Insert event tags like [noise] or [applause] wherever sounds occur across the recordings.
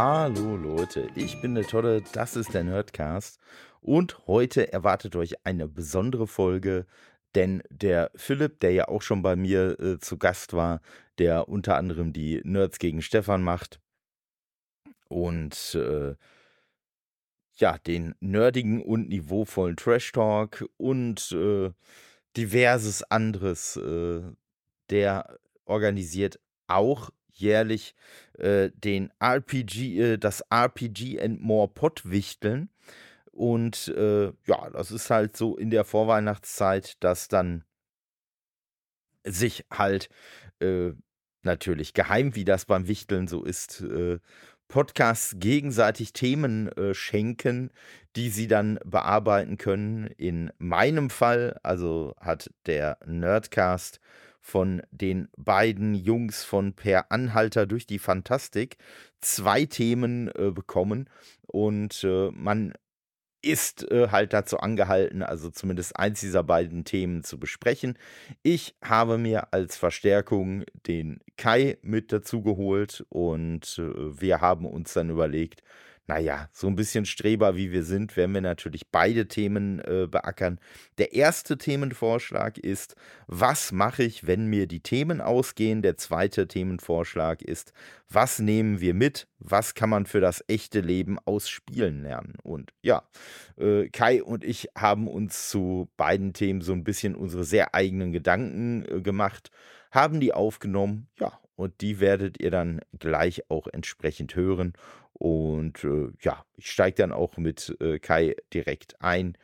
Hallo Leute, ich bin der Tolle, das ist der Nerdcast. Und heute erwartet euch eine besondere Folge, denn der Philipp, der ja auch schon bei mir äh, zu Gast war, der unter anderem die Nerds gegen Stefan macht und äh, ja, den nerdigen und niveauvollen Trash Talk und äh, diverses anderes, äh, der organisiert auch jährlich äh, den RPG, äh, das RPG and More Pottwichteln. Und äh, ja, das ist halt so in der Vorweihnachtszeit, dass dann sich halt äh, natürlich geheim, wie das beim Wichteln so ist, äh, Podcasts gegenseitig Themen äh, schenken, die sie dann bearbeiten können. In meinem Fall, also hat der Nerdcast von den beiden Jungs von Per Anhalter durch die Fantastik zwei Themen äh, bekommen und äh, man ist äh, halt dazu angehalten, also zumindest eins dieser beiden Themen zu besprechen. Ich habe mir als Verstärkung den Kai mit dazu geholt und äh, wir haben uns dann überlegt, naja, so ein bisschen Streber wie wir sind, werden wir natürlich beide Themen äh, beackern. Der erste Themenvorschlag ist, was mache ich, wenn mir die Themen ausgehen? Der zweite Themenvorschlag ist, was nehmen wir mit? Was kann man für das echte Leben aus Spielen lernen? Und ja, äh, Kai und ich haben uns zu beiden Themen so ein bisschen unsere sehr eigenen Gedanken äh, gemacht, haben die aufgenommen, ja, und die werdet ihr dann gleich auch entsprechend hören. Und äh, ja, ich steige dann auch mit äh, Kai direkt ein.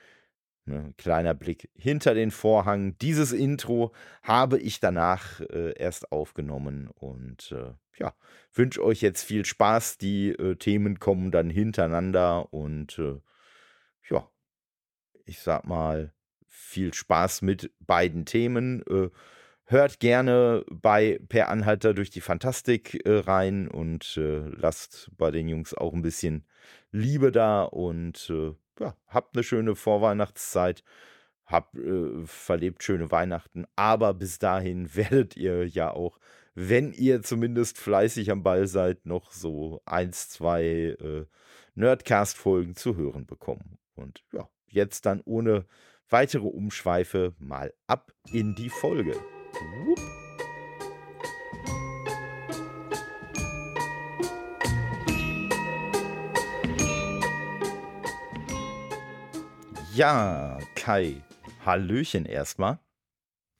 Ne, kleiner Blick hinter den Vorhang. Dieses Intro habe ich danach äh, erst aufgenommen und äh, ja, wünsche euch jetzt viel Spaß. Die äh, Themen kommen dann hintereinander und äh, ja, ich sag mal, viel Spaß mit beiden Themen. Hört gerne bei Per Anhalter durch die Fantastik äh, rein und äh, lasst bei den Jungs auch ein bisschen Liebe da und äh, ja, habt eine schöne Vorweihnachtszeit. Habt äh, verlebt schöne Weihnachten, aber bis dahin [laughs] werdet ihr ja auch, wenn ihr zumindest fleißig am Ball seid, noch so eins, zwei äh, Nerdcast-Folgen zu hören bekommen. Und ja, jetzt dann ohne weitere Umschweife mal ab in die Folge. Ja, Kai, Hallöchen erstmal.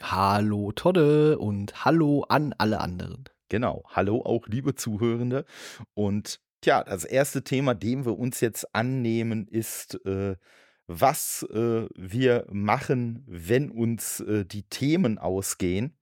Hallo Todde und hallo an alle anderen. Genau, hallo auch liebe Zuhörende. Und tja, das erste Thema, dem wir uns jetzt annehmen, ist äh, was äh, wir machen, wenn uns äh, die Themen ausgehen,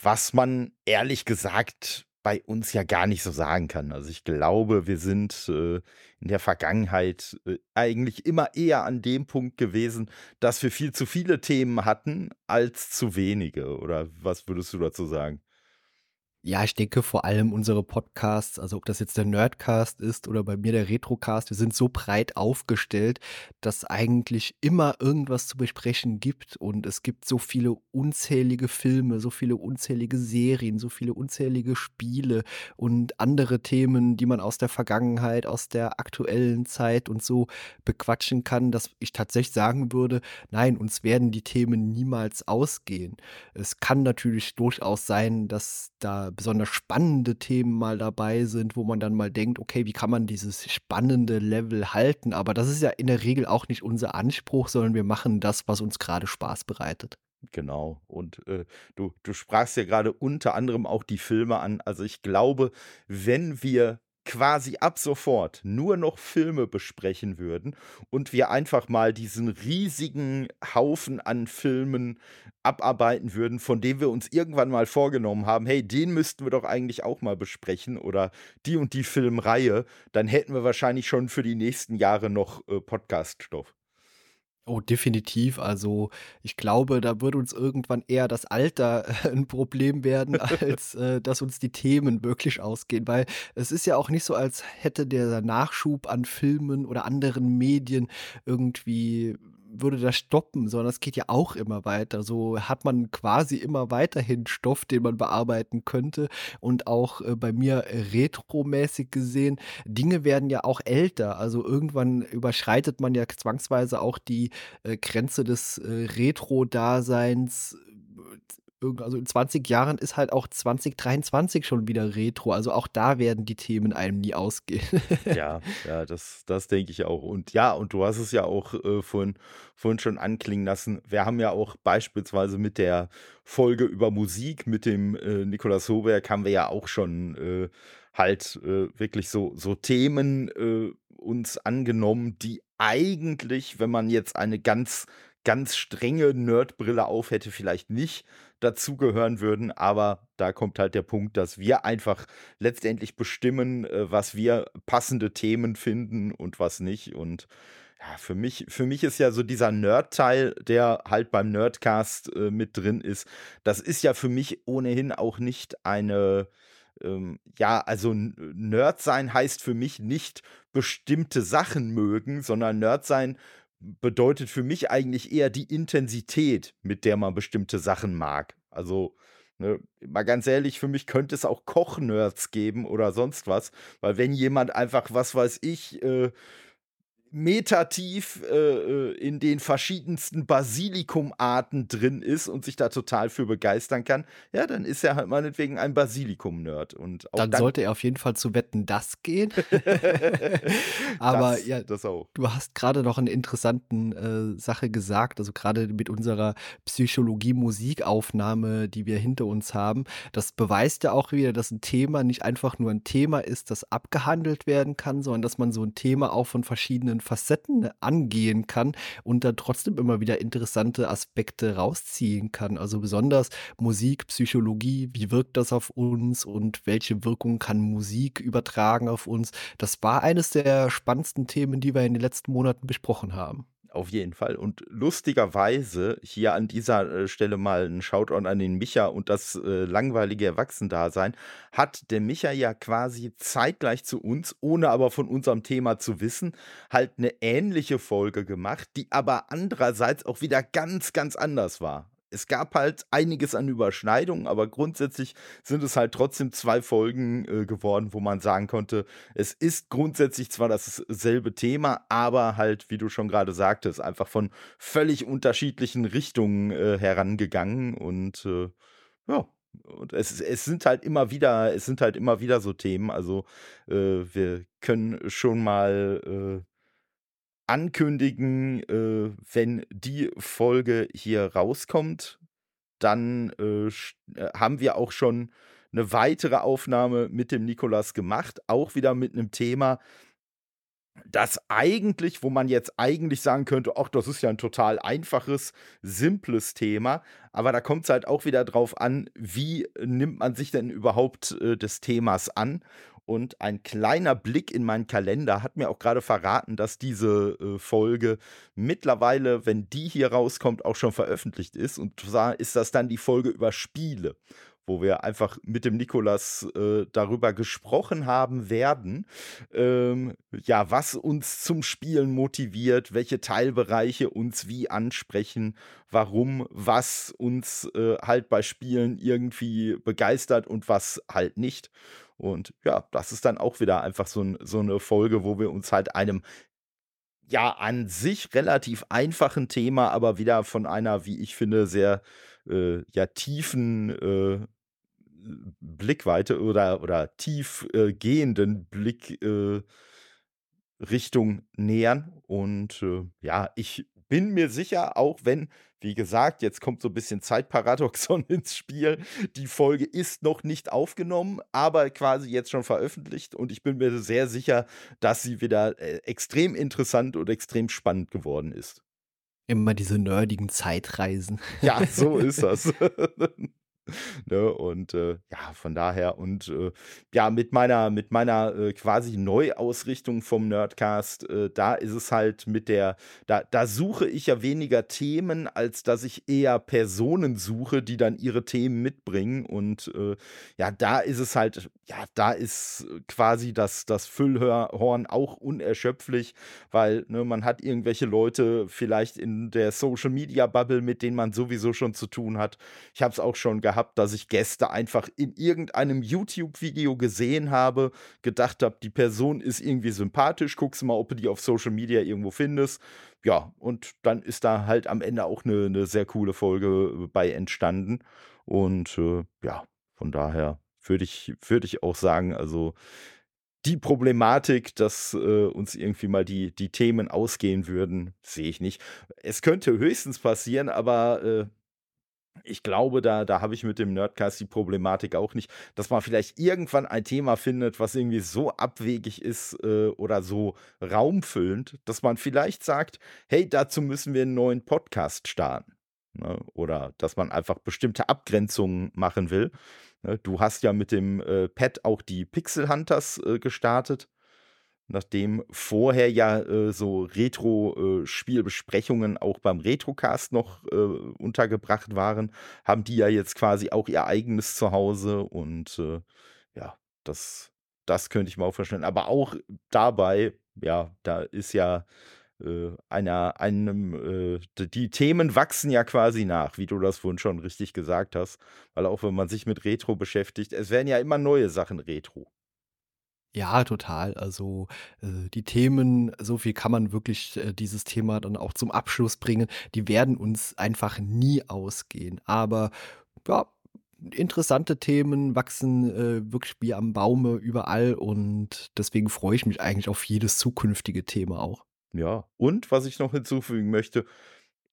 was man ehrlich gesagt bei uns ja gar nicht so sagen kann. Also ich glaube, wir sind äh, in der Vergangenheit äh, eigentlich immer eher an dem Punkt gewesen, dass wir viel zu viele Themen hatten als zu wenige. Oder was würdest du dazu sagen? Ja, ich denke vor allem unsere Podcasts, also ob das jetzt der Nerdcast ist oder bei mir der Retrocast, wir sind so breit aufgestellt, dass eigentlich immer irgendwas zu besprechen gibt und es gibt so viele unzählige Filme, so viele unzählige Serien, so viele unzählige Spiele und andere Themen, die man aus der Vergangenheit, aus der aktuellen Zeit und so bequatschen kann, dass ich tatsächlich sagen würde, nein, uns werden die Themen niemals ausgehen. Es kann natürlich durchaus sein, dass da besonders spannende Themen mal dabei sind, wo man dann mal denkt, okay, wie kann man dieses spannende Level halten? Aber das ist ja in der Regel auch nicht unser Anspruch, sondern wir machen das, was uns gerade Spaß bereitet. Genau. Und äh, du, du sprachst ja gerade unter anderem auch die Filme an. Also ich glaube, wenn wir quasi ab sofort nur noch Filme besprechen würden und wir einfach mal diesen riesigen Haufen an Filmen abarbeiten würden, von dem wir uns irgendwann mal vorgenommen haben, hey, den müssten wir doch eigentlich auch mal besprechen oder die und die Filmreihe, dann hätten wir wahrscheinlich schon für die nächsten Jahre noch äh, Podcaststoff. Oh, definitiv. Also, ich glaube, da würde uns irgendwann eher das Alter [laughs] ein Problem werden, [laughs] als äh, dass uns die Themen wirklich ausgehen. Weil es ist ja auch nicht so, als hätte der Nachschub an Filmen oder anderen Medien irgendwie würde das stoppen, sondern es geht ja auch immer weiter. So hat man quasi immer weiterhin Stoff, den man bearbeiten könnte. Und auch äh, bei mir äh, retromäßig gesehen, Dinge werden ja auch älter. Also irgendwann überschreitet man ja zwangsweise auch die äh, Grenze des äh, Retro-Daseins also in 20 Jahren ist halt auch 2023 schon wieder Retro. Also auch da werden die Themen einem nie ausgehen. [laughs] Ja, ja, das, das denke ich auch. Und ja, und du hast es ja auch äh, vorhin, vorhin schon anklingen lassen. Wir haben ja auch beispielsweise mit der Folge über Musik mit dem äh, Nikolaus Hoberg haben wir ja auch schon äh, halt äh, wirklich so, so Themen äh, uns angenommen, die eigentlich, wenn man jetzt eine ganz, ganz strenge Nerdbrille auf hätte, vielleicht nicht dazugehören würden. Aber da kommt halt der Punkt, dass wir einfach letztendlich bestimmen, äh, was wir passende Themen finden und was nicht. Und ja, für mich, für mich ist ja so dieser Nerd-Teil, der halt beim Nerdcast äh, mit drin ist, das ist ja für mich ohnehin auch nicht eine, ähm, ja, also Nerd sein heißt für mich nicht bestimmte Sachen mögen, sondern Nerd sein bedeutet für mich eigentlich eher die Intensität, mit der man bestimmte Sachen mag. Also, ne, mal ganz ehrlich, für mich könnte es auch Kochnerds geben oder sonst was, weil wenn jemand einfach, was weiß ich, äh, metertief äh, äh, in den verschiedensten Basilikumarten drin ist und sich da total für begeistern kann, ja, dann ist er halt meinetwegen ein Basilikum-Nerd. dann, dann, sollte er auf jeden Fall zu Wetten das gehen. [laughs] Aber das, ja, das auch. du hast gerade noch eine interessante äh, Sache gesagt, also gerade mit unserer Psychologie-Musikaufnahme, die wir hinter uns haben. Das beweist ja auch wieder, dass ein Thema nicht einfach nur ein Thema ist, das abgehandelt werden kann, sondern dass man so ein Thema auch von verschiedenen verschiedenen Facetten angehen kann und dann trotzdem immer wieder interessante Aspekte rausziehen kann. Also besonders Musik, Psychologie, wie wirkt das auf uns und welche Wirkung kann Musik übertragen auf uns? Das war eines der spannendsten Themen, die wir in den letzten Monaten besprochen haben. Auf jeden Fall. Und lustigerweise hier an dieser äh, Stelle mal ein Shoutout an den Micha und das äh, langweilige Erwachsendasein, hat der Micha ja quasi zeitgleich zu uns, ohne aber von unserem Thema zu wissen, halt eine ähnliche Folge gemacht, die aber andererseits auch wieder ganz, ganz anders war es gab halt einiges an Überschneidungen, aber grundsätzlich sind es halt trotzdem zwei Folgen äh, geworden, wo man sagen konnte, es ist grundsätzlich zwar dasselbe Thema, aber halt, wie du schon gerade sagtest, einfach von völlig unterschiedlichen Richtungen äh, herangegangen und äh, ja. Und es, es sind halt immer wieder, es sind halt immer wieder so Themen. Also äh, wir können schon mal äh, ankündigen, äh, wenn die Folge hier rauskommt, dann äh, äh, haben wir auch schon eine weitere Aufnahme mit dem Nikolas gemacht, auch wieder mit einem Thema, das eigentlich, wo man jetzt eigentlich sagen könnte, ach, das ist ja ein total einfaches, simples Thema, aber da kommt es halt auch wieder drauf an, wie nimmt man sich denn überhaupt äh, des Themas an und ein kleiner Blick in meinen Kalender hat mir auch gerade verraten, dass diese äh, Folge mittlerweile, wenn die hier rauskommt, auch schon veröffentlicht ist. Und zwar ist das dann die Folge über Spiele, wo wir einfach mit dem Nikolas äh, darüber gesprochen haben werden, ähm, ja, was uns zum Spielen motiviert, welche Teilbereiche uns wie ansprechen, warum was uns äh, halt bei Spielen irgendwie begeistert und was halt nicht. Und ja, das ist dann auch wieder einfach so, ein, so eine Folge, wo wir uns halt einem ja an sich relativ einfachen Thema, aber wieder von einer, wie ich finde, sehr äh, ja tiefen äh, Blickweite oder, oder tief äh, gehenden Blick äh, Richtung nähern. Und äh, ja, ich bin mir sicher, auch wenn, wie gesagt, jetzt kommt so ein bisschen Zeitparadoxon [laughs] ins Spiel. Die Folge ist noch nicht aufgenommen, aber quasi jetzt schon veröffentlicht. Und ich bin mir sehr sicher, dass sie wieder äh, extrem interessant und extrem spannend geworden ist. Immer diese nerdigen Zeitreisen. Ja, so ist [laughs] das. [laughs] [laughs] Ne? Und äh, ja, von daher und äh, ja, mit meiner, mit meiner äh, quasi Neuausrichtung vom Nerdcast, äh, da ist es halt mit der, da, da suche ich ja weniger Themen, als dass ich eher Personen suche, die dann ihre Themen mitbringen. Und äh, ja, da ist es halt, ja, da ist quasi das, das Füllhorn auch unerschöpflich, weil ne, man hat irgendwelche Leute vielleicht in der Social Media Bubble, mit denen man sowieso schon zu tun hat. Ich habe es auch schon gehabt, dass ich Gäste einfach in irgendeinem YouTube-Video gesehen habe, gedacht habe, die Person ist irgendwie sympathisch, guckst mal, ob du die auf Social Media irgendwo findest. Ja, und dann ist da halt am Ende auch eine, eine sehr coole Folge bei entstanden. Und äh, ja, von daher würde ich, würd ich auch sagen, also die Problematik, dass äh, uns irgendwie mal die, die Themen ausgehen würden, sehe ich nicht. Es könnte höchstens passieren, aber äh, ich glaube, da, da habe ich mit dem Nerdcast die Problematik auch nicht, dass man vielleicht irgendwann ein Thema findet, was irgendwie so abwegig ist äh, oder so raumfüllend, dass man vielleicht sagt, hey, dazu müssen wir einen neuen Podcast starten. Ne? Oder dass man einfach bestimmte Abgrenzungen machen will. Ne? Du hast ja mit dem äh, Pad auch die Pixel Hunters äh, gestartet nachdem vorher ja äh, so Retro-Spielbesprechungen äh, auch beim Retrocast noch äh, untergebracht waren, haben die ja jetzt quasi auch ihr eigenes Zuhause und äh, ja, das, das könnte ich mir auch vorstellen. Aber auch dabei, ja, da ist ja äh, einer, einem, äh, die Themen wachsen ja quasi nach, wie du das vorhin schon richtig gesagt hast, weil auch wenn man sich mit Retro beschäftigt, es werden ja immer neue Sachen Retro. Ja, total. Also, äh, die Themen, so viel kann man wirklich äh, dieses Thema dann auch zum Abschluss bringen. Die werden uns einfach nie ausgehen. Aber ja, interessante Themen wachsen äh, wirklich wie am Baume überall und deswegen freue ich mich eigentlich auf jedes zukünftige Thema auch. Ja, und was ich noch hinzufügen möchte,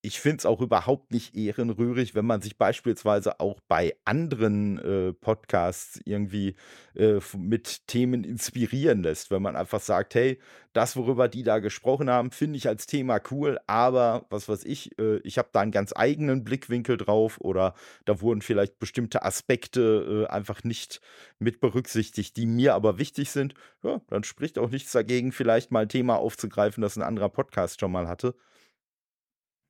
ich finde es auch überhaupt nicht ehrenrührig, wenn man sich beispielsweise auch bei anderen äh, Podcasts irgendwie äh, mit Themen inspirieren lässt. Wenn man einfach sagt, hey, das, worüber die da gesprochen haben, finde ich als Thema cool, aber was weiß ich, äh, ich habe da einen ganz eigenen Blickwinkel drauf oder da wurden vielleicht bestimmte Aspekte äh, einfach nicht mit berücksichtigt, die mir aber wichtig sind. Ja, dann spricht auch nichts dagegen, vielleicht mal ein Thema aufzugreifen, das ein anderer Podcast schon mal hatte.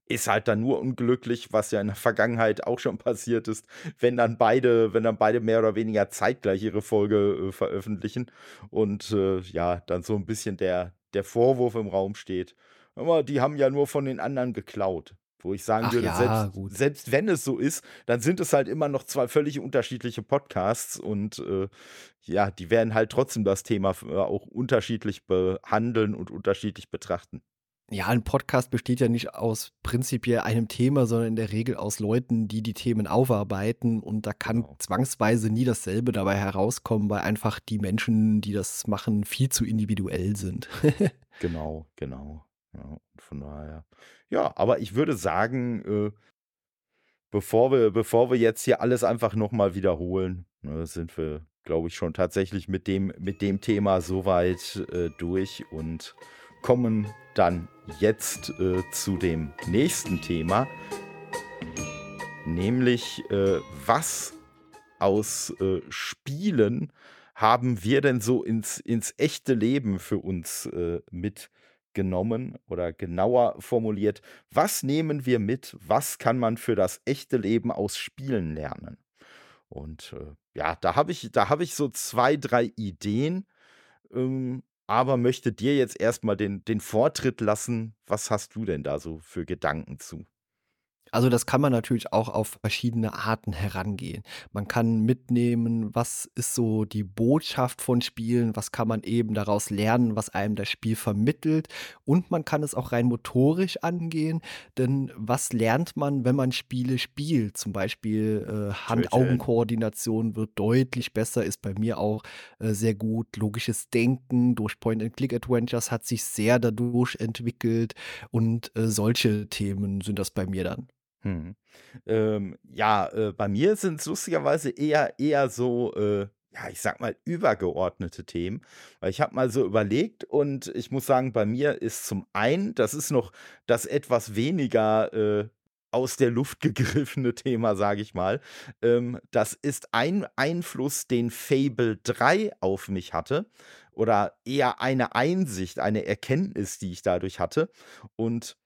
Ist halt dann nur unglücklich, was ja in der Vergangenheit auch schon passiert ist, wenn dann beide, wenn dann beide mehr oder weniger zeitgleich ihre Folge äh, veröffentlichen und äh, ja, dann so ein bisschen der, der Vorwurf im Raum steht. Aber die haben ja nur von den anderen geklaut. Wo ich sagen Ach würde, ja, selbst, selbst wenn es so ist, dann sind es halt immer noch zwei völlig unterschiedliche Podcasts und äh, ja, die werden halt trotzdem das Thema äh, auch unterschiedlich behandeln und unterschiedlich betrachten. Ja, ein Podcast besteht ja nicht aus prinzipiell einem Thema, sondern in der Regel aus Leuten, die die Themen aufarbeiten. Und da kann Genau. zwangsweise nie dasselbe dabei herauskommen, weil einfach die Menschen, die das machen, viel zu individuell sind. [laughs] Genau, genau. Ja, von daher. Ja, aber ich würde sagen, äh, bevor wir, bevor wir jetzt hier alles einfach nochmal wiederholen, ne, sind wir, glaube ich, schon tatsächlich mit dem, mit dem Thema soweit äh, durch und kommen dann jetzt äh, zu dem nächsten Thema, nämlich äh, was aus äh, Spielen haben wir denn so ins, ins echte Leben für uns äh, mitgenommen oder genauer formuliert, was nehmen wir mit, was kann man für das echte Leben aus Spielen lernen? Und äh, ja, da habe ich, da habe ich so zwei, drei Ideen, ähm, aber möchte dir jetzt erstmal den, den Vortritt lassen. Was hast du denn da so für Gedanken zu? Also das kann man natürlich auch auf verschiedene Arten herangehen. Man kann mitnehmen, was ist so die Botschaft von Spielen, was kann man eben daraus lernen, was einem das Spiel vermittelt. Und man kann es auch rein motorisch angehen, denn was lernt man, wenn man Spiele spielt? Zum Beispiel äh. Hand-Augen-Koordination wird deutlich besser, ist bei mir auch äh, sehr gut. Logisches Denken durch Point-and-Click-Adventures hat sich sehr dadurch entwickelt und äh, solche Themen sind das bei mir dann. Mhm. Ähm, ja, äh, bei mir sind es lustigerweise eher, eher so, äh, ja, ich sag mal, übergeordnete Themen. Weil ich habe mal so überlegt und ich muss sagen, bei mir ist zum einen, das ist noch das etwas weniger äh, aus der Luft [laughs] gegriffene Thema, sage ich mal. Ähm, das ist ein Einfluss, den Fable 3 auf mich hatte. Oder eher eine Einsicht, eine Erkenntnis, die ich dadurch hatte. Und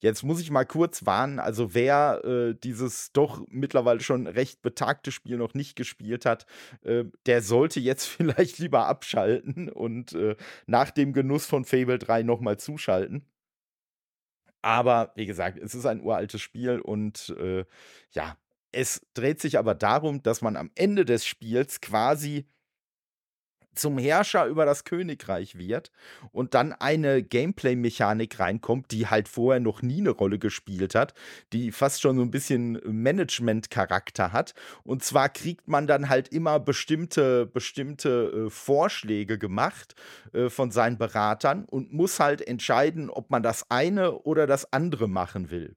Jetzt muss ich mal kurz warnen, also wer äh, dieses doch mittlerweile schon recht betagte Spiel noch nicht gespielt hat, äh, der sollte jetzt [laughs] vielleicht lieber abschalten und äh, nach dem Genuss von Fable 3 nochmal zuschalten. Aber wie gesagt, es ist ein uraltes Spiel und äh, ja, es dreht sich aber darum, dass man am Ende des Spiels quasi zum Herrscher über das Königreich wird und dann eine Gameplay-Mechanik reinkommt, die halt vorher noch nie eine Rolle gespielt hat, die fast schon so ein bisschen Management-Charakter hat. Und zwar kriegt man dann halt immer bestimmte, bestimmte äh, Vorschläge gemacht äh, von seinen Beratern und muss halt entscheiden, ob man das eine oder das andere machen will.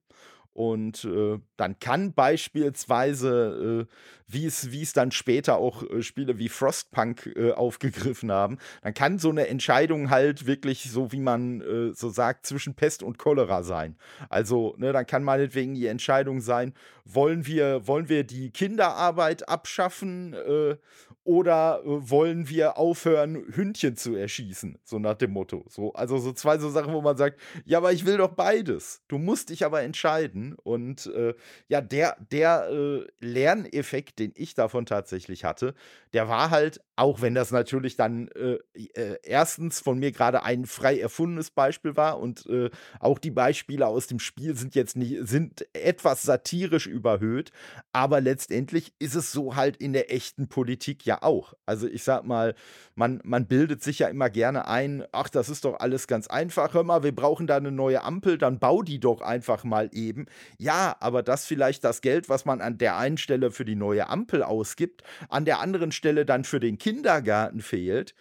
Und äh, dann kann beispielsweise, äh, wie es dann später auch äh, Spiele wie Frostpunk äh, aufgegriffen haben, dann kann so eine Entscheidung halt wirklich, so wie man äh, so sagt, zwischen Pest und Cholera sein. Also, ne, dann kann meinetwegen die Entscheidung sein, wollen wir, wollen wir die Kinderarbeit abschaffen äh, oder wollen wir aufhören, Hündchen zu erschießen? So nach dem Motto. So, also so zwei so Sachen, wo man sagt, ja, aber ich will doch beides. Du musst dich aber entscheiden werden. Und äh, ja, der, der äh, Lerneffekt, den ich davon tatsächlich hatte, der war halt, auch wenn das natürlich dann äh, äh erstens von mir gerade ein frei erfundenes Beispiel war und äh, auch die Beispiele aus dem Spiel sind jetzt nicht, sind etwas satirisch überhöht, aber letztendlich ist es so halt in der echten Politik ja auch. Also ich sag mal, man, man bildet sich ja immer gerne ein, ach, das ist doch alles ganz einfach. Hör mal, wir brauchen da eine neue Ampel, dann bau die doch einfach mal eben. Ja, aber das vielleicht das Geld, was man an der einen Stelle für die neue Ampel ausgibt, an der anderen Stelle dann für den Kindergarten fehlt,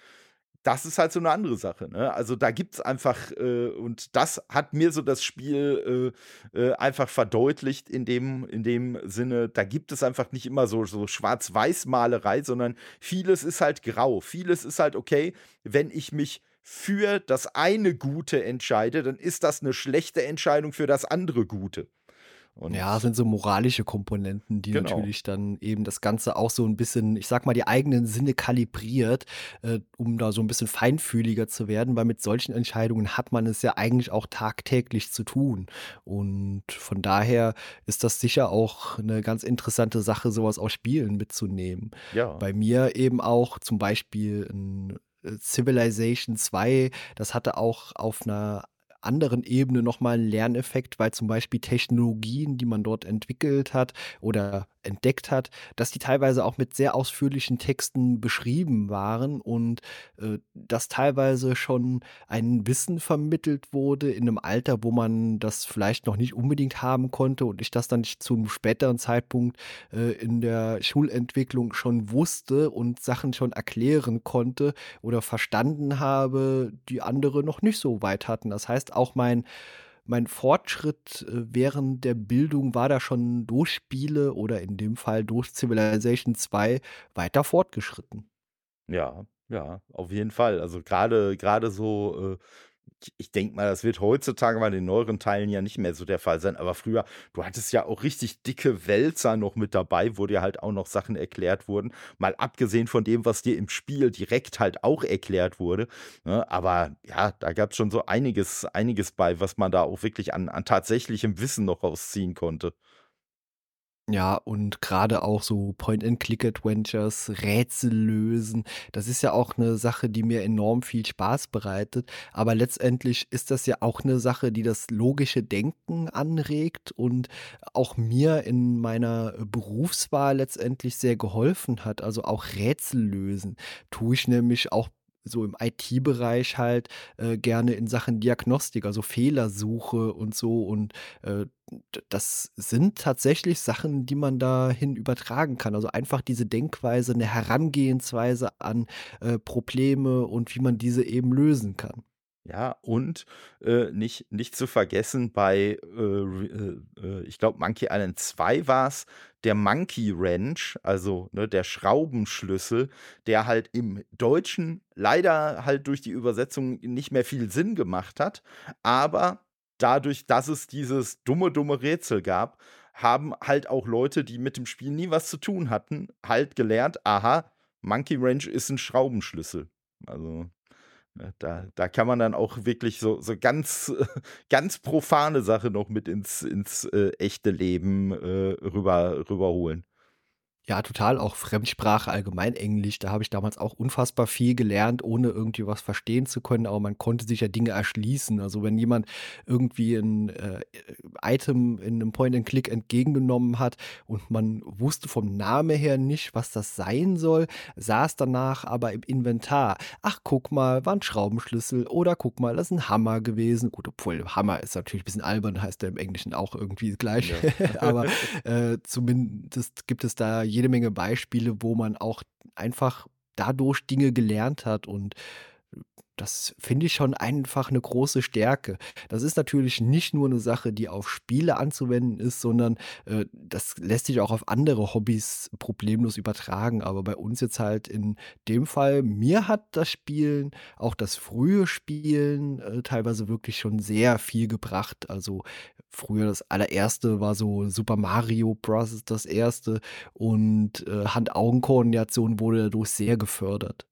das ist halt so eine andere Sache. Ne? Also da gibt es einfach, äh, und das hat mir so das Spiel äh, äh, einfach verdeutlicht in dem, in dem Sinne, da gibt es einfach nicht immer so, so Schwarz-Weiß-Malerei, sondern vieles ist halt grau. Vieles ist halt okay, wenn ich mich für das eine Gute entscheide, dann ist das eine schlechte Entscheidung für das andere Gute. Und ja, sind so moralische Komponenten, die genau. natürlich dann eben das Ganze auch so ein bisschen, ich sag mal, die eigenen Sinne kalibriert, äh, um da so ein bisschen feinfühliger zu werden, weil mit solchen Entscheidungen hat man es ja eigentlich auch tagtäglich zu tun. Und von daher ist das sicher auch eine ganz interessante Sache, sowas aus Spielen mitzunehmen. Ja. Bei mir eben auch zum Beispiel ein äh, Civilization 2, das hatte auch auf einer anderen Ebene nochmal einen Lerneffekt, weil zum Beispiel Technologien, die man dort entwickelt hat oder entdeckt hat, dass die teilweise auch mit sehr ausführlichen Texten beschrieben waren und äh, dass teilweise schon ein Wissen vermittelt wurde in einem Alter, wo man das vielleicht noch nicht unbedingt haben konnte und ich das dann zu einem späteren Zeitpunkt äh, in der Schulentwicklung schon wusste und Sachen schon erklären konnte oder verstanden habe, die andere noch nicht so weit hatten. Das heißt, auch mein mein Fortschritt äh, während der Bildung war da schon durch Spiele oder in dem Fall durch Civilization 2 weiter fortgeschritten. Ja, ja, auf jeden Fall. Also gerade gerade so, äh, ich denke mal, das wird heutzutage bei den neueren Teilen ja nicht mehr so der Fall sein. Aber früher, du hattest ja auch richtig dicke Wälzer noch mit dabei, wo dir halt auch noch Sachen erklärt wurden. Mal abgesehen von dem, was dir im Spiel direkt halt auch erklärt wurde. Ne? Aber ja, da gab es schon so einiges, einiges bei, was man da auch wirklich an, an tatsächlichem Wissen noch rausziehen konnte. Ja, und gerade auch so Point-and-Click-Adventures, Rätsel lösen, das ist ja auch eine Sache, die mir enorm viel Spaß bereitet. Aber letztendlich ist das ja auch eine Sache, die das logische Denken anregt und auch mir in meiner Berufswahl letztendlich sehr geholfen hat. Also auch Rätsel lösen tue ich nämlich auch so im IT-Bereich halt äh, gerne in Sachen Diagnostik, also Fehlersuche und so. Und äh, das sind tatsächlich Sachen, die man dahin übertragen kann. Also einfach diese Denkweise, eine Herangehensweise an äh, Probleme und wie man diese eben lösen kann. Ja, und äh, nicht, nicht zu vergessen, bei, äh, äh, äh, ich glaube, Monkey Island 2 war es, der Monkey Wrench, also ne, der Schraubenschlüssel, der halt im Deutschen leider halt durch die Übersetzung nicht mehr viel Sinn gemacht hat, aber dadurch, dass es dieses dumme, dumme Rätsel gab, haben halt auch Leute, die mit dem Spiel nie was zu tun hatten, halt gelernt, aha, Monkey Wrench ist ein Schraubenschlüssel. Also da, da kann man dann auch wirklich so, so ganz, [laughs] ganz profane Sache noch mit ins, ins äh, echte Leben äh, rüber, rüberholen. Ja, total, auch Fremdsprache, allgemein Englisch. Da habe ich damals auch unfassbar viel gelernt, ohne irgendwie was verstehen zu können, aber man konnte sich ja Dinge erschließen. Also, wenn jemand irgendwie ein, äh, Item in einem Point and Click entgegengenommen hat und man wusste vom Namen her nicht, was das sein soll, saß danach aber im Inventar. Ach, guck mal, war ein Schraubenschlüssel oder guck mal, das ist ein Hammer gewesen. Gut, obwohl Hammer ist natürlich ein bisschen albern, heißt der im Englischen auch irgendwie gleich. Ja. [laughs] Aber, [laughs] äh, zumindest gibt es da jede Menge Beispiele, wo man auch einfach dadurch Dinge gelernt hat und das finde ich schon einfach eine große Stärke. Das ist natürlich nicht nur eine Sache, die auf Spiele anzuwenden ist, sondern, äh, das lässt sich auch auf andere Hobbys problemlos übertragen. Aber bei uns jetzt halt in dem Fall mir hat das Spielen, auch das frühe Spielen, äh, teilweise wirklich schon sehr viel gebracht. Also, früher das allererste war so Super Mario Bros. das erste und, äh, Hand-Augen-Koordination wurde dadurch sehr gefördert.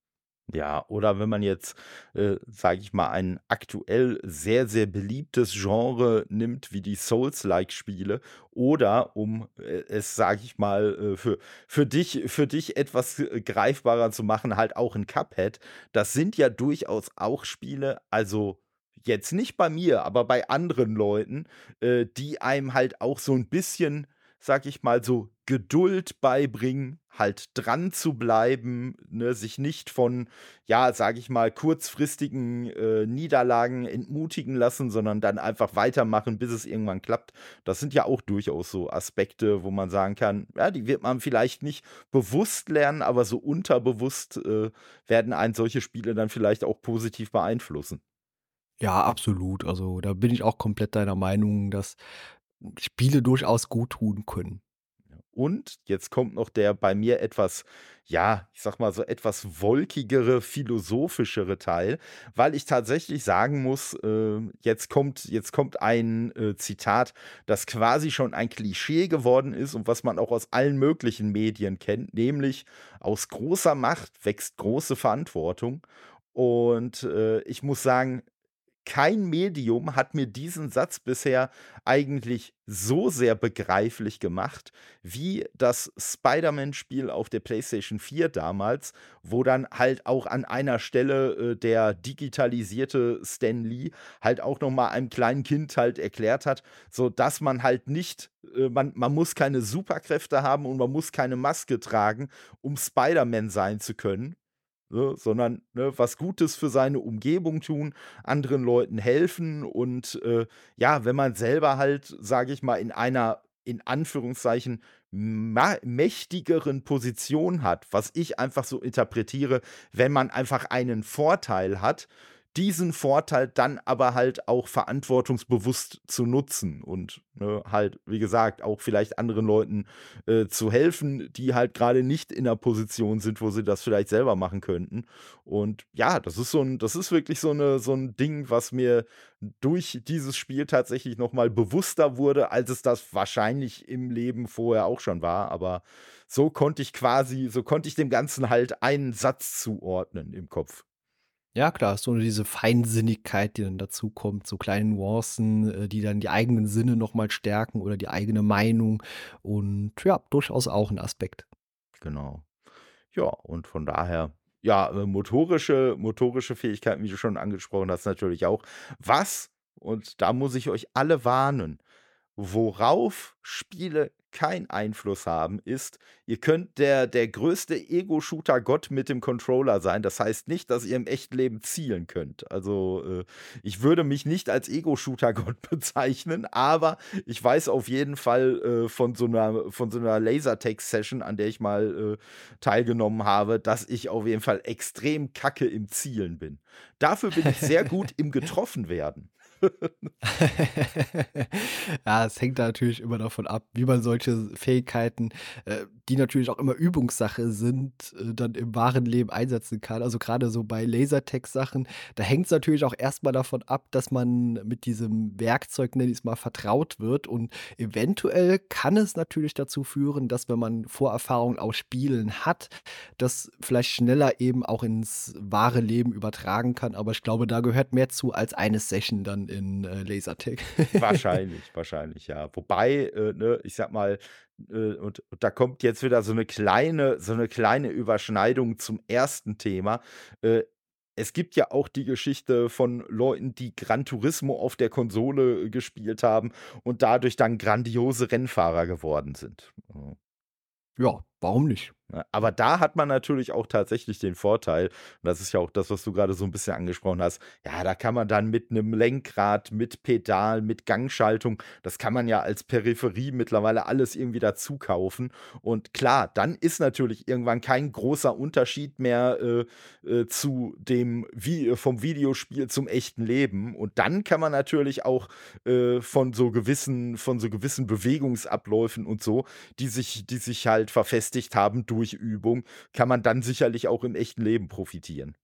Ja, oder wenn man jetzt, äh, sage ich mal, ein aktuell sehr, sehr beliebtes Genre nimmt, wie die Souls-like-Spiele, oder um äh, es, sage ich mal, äh, für, für, dich, für dich etwas äh, greifbarer zu machen, halt auch ein Cuphead. Das sind ja durchaus auch Spiele, also jetzt nicht bei mir, aber bei anderen Leuten, äh, die einem halt auch so ein bisschen sag ich mal, so Geduld beibringen, halt dran zu bleiben, ne, sich nicht von, ja, sag ich mal, kurzfristigen äh, Niederlagen entmutigen lassen, sondern dann einfach weitermachen, bis es irgendwann klappt. Das sind ja auch durchaus so Aspekte, wo man sagen kann, ja, die wird man vielleicht nicht bewusst lernen, aber so unterbewusst äh, werden ein solche Spiele dann vielleicht auch positiv beeinflussen. Ja, absolut. Also, da bin ich auch komplett deiner Meinung, dass Spiele durchaus gut tun können. Und jetzt kommt noch der bei mir etwas, ja, ich sag mal so etwas wolkigere, philosophischere Teil, weil ich tatsächlich sagen muss, äh, jetzt kommt, jetzt kommt ein äh, Zitat, das quasi schon ein Klischee geworden ist und was man auch aus allen möglichen Medien kennt, nämlich aus großer Macht wächst große Verantwortung. Und äh, ich muss sagen, kein Medium hat mir diesen Satz bisher eigentlich so sehr begreiflich gemacht, wie das Spider-Man-Spiel auf der PlayStation 4 damals, wo dann halt auch an einer Stelle äh, der digitalisierte Stan Lee halt auch noch mal einem kleinen Kind halt erklärt hat, so dass man halt nicht, äh, man, man muss keine Superkräfte haben und man muss keine Maske tragen, um Spider-Man sein zu können, Ne, sondern ne, was Gutes für seine Umgebung tun, anderen Leuten helfen und äh, ja, wenn man selber halt, sage ich mal, in einer in Anführungszeichen mächtigeren Position hat, was ich einfach so interpretiere, wenn man einfach einen Vorteil hat, diesen Vorteil dann aber halt auch verantwortungsbewusst zu nutzen und ne, halt, wie gesagt, auch vielleicht anderen Leuten äh, zu helfen, die halt gerade nicht in der Position sind, wo sie das vielleicht selber machen könnten. Und ja, das ist so ein, das ist wirklich so, eine, so ein Ding, was mir durch dieses Spiel tatsächlich nochmal bewusster wurde, als es das wahrscheinlich im Leben vorher auch schon war. Aber so konnte ich quasi, so konnte ich dem Ganzen halt einen Satz zuordnen im Kopf. Ja, klar, so diese Feinsinnigkeit, die dann dazukommt, so kleine Nuancen, äh, die dann die eigenen Sinne noch mal stärken oder die eigene Meinung und ja, durchaus auch ein Aspekt. Genau. Ja, und von daher, ja, äh, motorische motorische Fähigkeiten, wie du schon angesprochen hast, natürlich auch. Was und da muss ich euch alle warnen, worauf Spiele keinen Einfluss haben, ist, ihr könnt der, der größte Ego-Shooter-Gott mit dem Controller sein. Das heißt nicht, dass ihr im echten Leben zielen könnt. Also, äh, ich würde mich nicht als Ego-Shooter-Gott [laughs] bezeichnen, aber ich weiß auf jeden Fall äh, von so einer, von so einer Lasertag-Session, an der ich mal äh, teilgenommen habe, dass ich auf jeden Fall extrem kacke im Zielen bin. Dafür bin ich sehr gut im [laughs] Getroffen werden. [laughs] Ja, es hängt da natürlich immer davon ab, wie man solche Fähigkeiten äh, die natürlich auch immer Übungssache sind, äh, dann im wahren Leben einsetzen kann. Also gerade so bei Lasertech-Sachen, da hängt es natürlich auch erstmal davon ab, dass man mit diesem Werkzeug, nenne ich es mal, vertraut wird. Und eventuell kann es natürlich dazu führen, dass wenn man Vorerfahrungen aus Spielen hat, das vielleicht schneller eben auch ins wahre Leben übertragen kann. Aber ich glaube, da gehört mehr zu als eine Session dann in äh, Lasertech. [laughs] Wahrscheinlich, wahrscheinlich, ja. Wobei, äh, ne, ich sag mal, äh, und, und, da kommt jetzt wieder so eine kleine, so eine kleine Überschneidung zum ersten Thema. Äh, es gibt ja auch die Geschichte von Leuten, die Gran Turismo auf der Konsole äh, gespielt haben und dadurch dann grandiose Rennfahrer geworden sind. Ja, warum nicht? Ne? Aber da hat man natürlich auch tatsächlich den Vorteil, und das ist ja auch das, was du gerade so ein bisschen angesprochen hast, ja, da kann man dann mit einem Lenkrad, mit Pedal, mit Gangschaltung, das kann man ja als Peripherie mittlerweile alles irgendwie dazu kaufen. Und klar, dann ist natürlich irgendwann kein großer Unterschied mehr äh, äh, zu dem wie, vom Videospiel zum echten Leben. Und dann kann man natürlich auch äh, von so gewissen, von so gewissen Bewegungsabläufen und so, die sich, die sich halt verfestigt haben, durch Übung kann man dann sicherlich auch im echten Leben profitieren.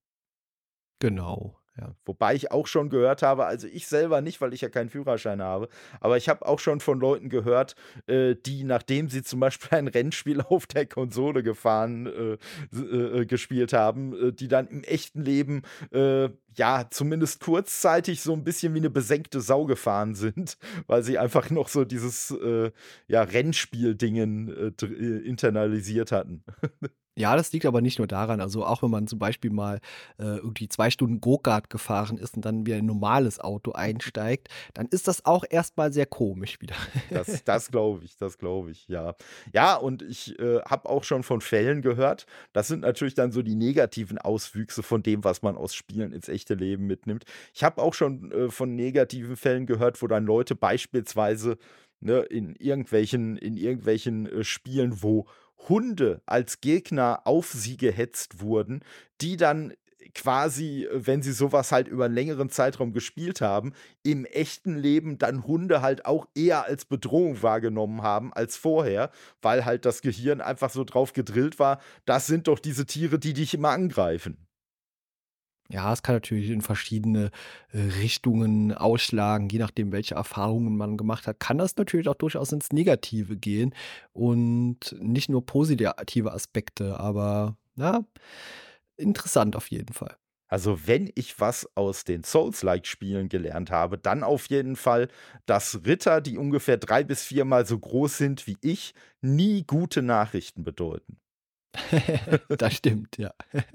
Genau. Ja. Wobei ich auch schon gehört habe, also ich selber nicht, weil ich ja keinen Führerschein habe, aber ich habe auch schon von Leuten gehört, äh, die, nachdem sie zum Beispiel [laughs] ein Rennspiel auf der Konsole gefahren, äh, äh, gespielt haben, äh, die dann im echten Leben, äh, ja, zumindest kurzzeitig so ein bisschen wie eine besenkte Sau gefahren sind, [laughs] weil sie einfach noch so dieses, äh, ja, Rennspiel-Dingen internalisiert hatten. [laughs] Ja, das liegt aber nicht nur daran. Also auch wenn man zum Beispiel mal äh, irgendwie zwei Stunden Go-Kart gefahren ist und dann wieder ein normales Auto einsteigt, dann ist das auch erstmal sehr komisch wieder. Das, [laughs] das glaube ich, das glaube ich, ja. Ja, und ich äh, habe auch schon von Fällen gehört. Das sind natürlich dann so die negativen Auswüchse von dem, was man aus Spielen ins echte Leben mitnimmt. Ich habe auch schon äh, von negativen Fällen gehört, wo dann Leute beispielsweise ne, in irgendwelchen, in irgendwelchen äh, Spielen, wo Hunde als Gegner auf sie gehetzt wurden, die dann quasi, wenn sie sowas halt über einen längeren Zeitraum gespielt haben, im echten Leben dann Hunde halt auch eher als Bedrohung wahrgenommen haben als vorher, weil halt das Gehirn einfach so drauf gedrillt war, das sind doch diese Tiere, die dich immer angreifen. Ja, es kann natürlich in verschiedene äh, Richtungen ausschlagen, je nachdem, welche Erfahrungen man gemacht hat, kann das natürlich auch durchaus ins Negative gehen und nicht nur positive Aspekte, aber ja, interessant auf jeden Fall. Also, wenn ich was aus den Souls-like-Spielen gelernt habe, dann auf jeden Fall, dass Ritter, die ungefähr drei bis viermal so groß sind wie ich, nie gute Nachrichten bedeuten. [laughs] das stimmt, ja. [laughs]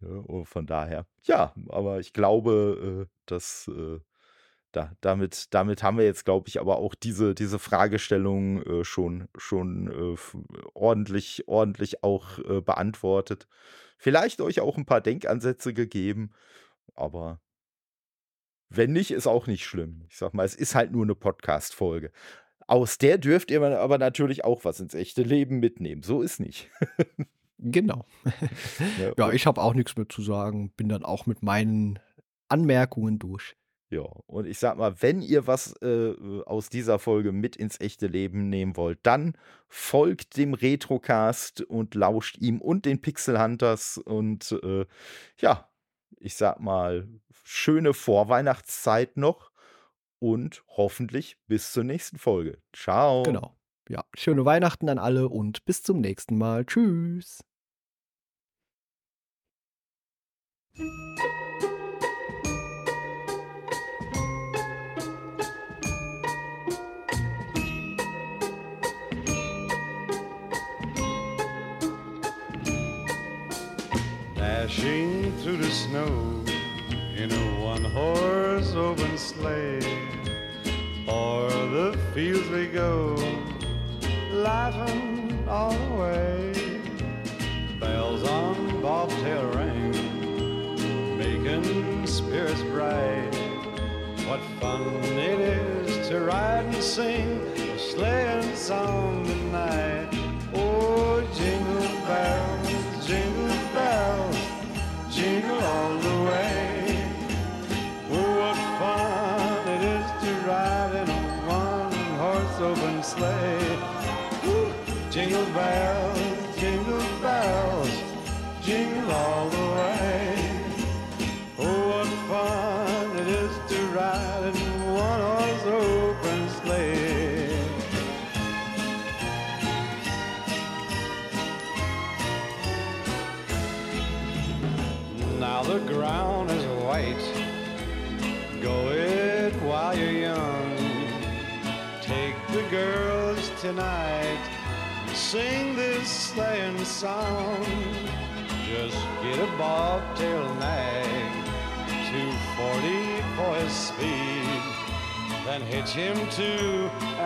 Ja, von daher, ja, aber ich glaube, äh, dass äh, da, damit, damit haben wir jetzt, glaube ich, aber auch diese, diese Fragestellung äh, schon, schon ordentlich, ordentlich auch beantwortet. Vielleicht euch auch ein paar Denkansätze gegeben, aber wenn nicht, ist auch nicht schlimm. Ich sag mal, es ist halt nur eine Podcast-Folge. Aus der dürft ihr aber natürlich auch was ins echte Leben mitnehmen. So ist nicht. [laughs] Genau. Ja, ja ich habe auch nichts mehr zu sagen. Bin dann auch mit meinen Anmerkungen durch. Ja, und ich sag mal, wenn ihr was äh, aus dieser Folge mit ins echte Leben nehmen wollt, dann folgt dem Retrocast und lauscht ihm und den Pixel Hunters und äh, ja, ich sag mal, schöne Vorweihnachtszeit noch und hoffentlich bis zur nächsten Folge. Ciao. Genau. Ja, schöne Weihnachten an alle und bis zum nächsten Mal. Tschüss. Dashing through the snow in a one horse open sleigh. O'er the fields we go, laughing all the way. What fun it is to ride and sing a sleighing song tonight. Oh, jingle bells, jingle bells, jingle all the way. Oh, what fun it is to ride in a one-horse open sleigh. Ooh, Jingle bells, tonight. Sing this sleighing song. Just get a bobtail nag. 240 for his speed. Then hitch him to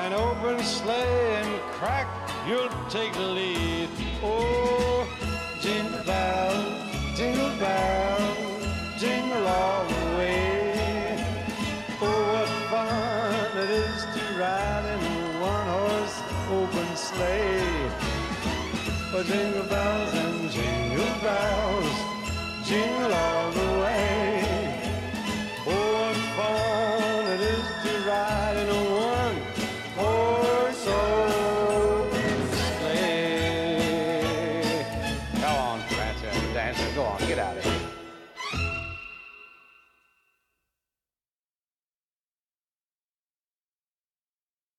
an open sleigh and crack, you'll take the lead. Oh, jingle bells, jingle bells, sleigh. Oh, jingle bells and jingle bells, jingle all the way. Oh, and fun!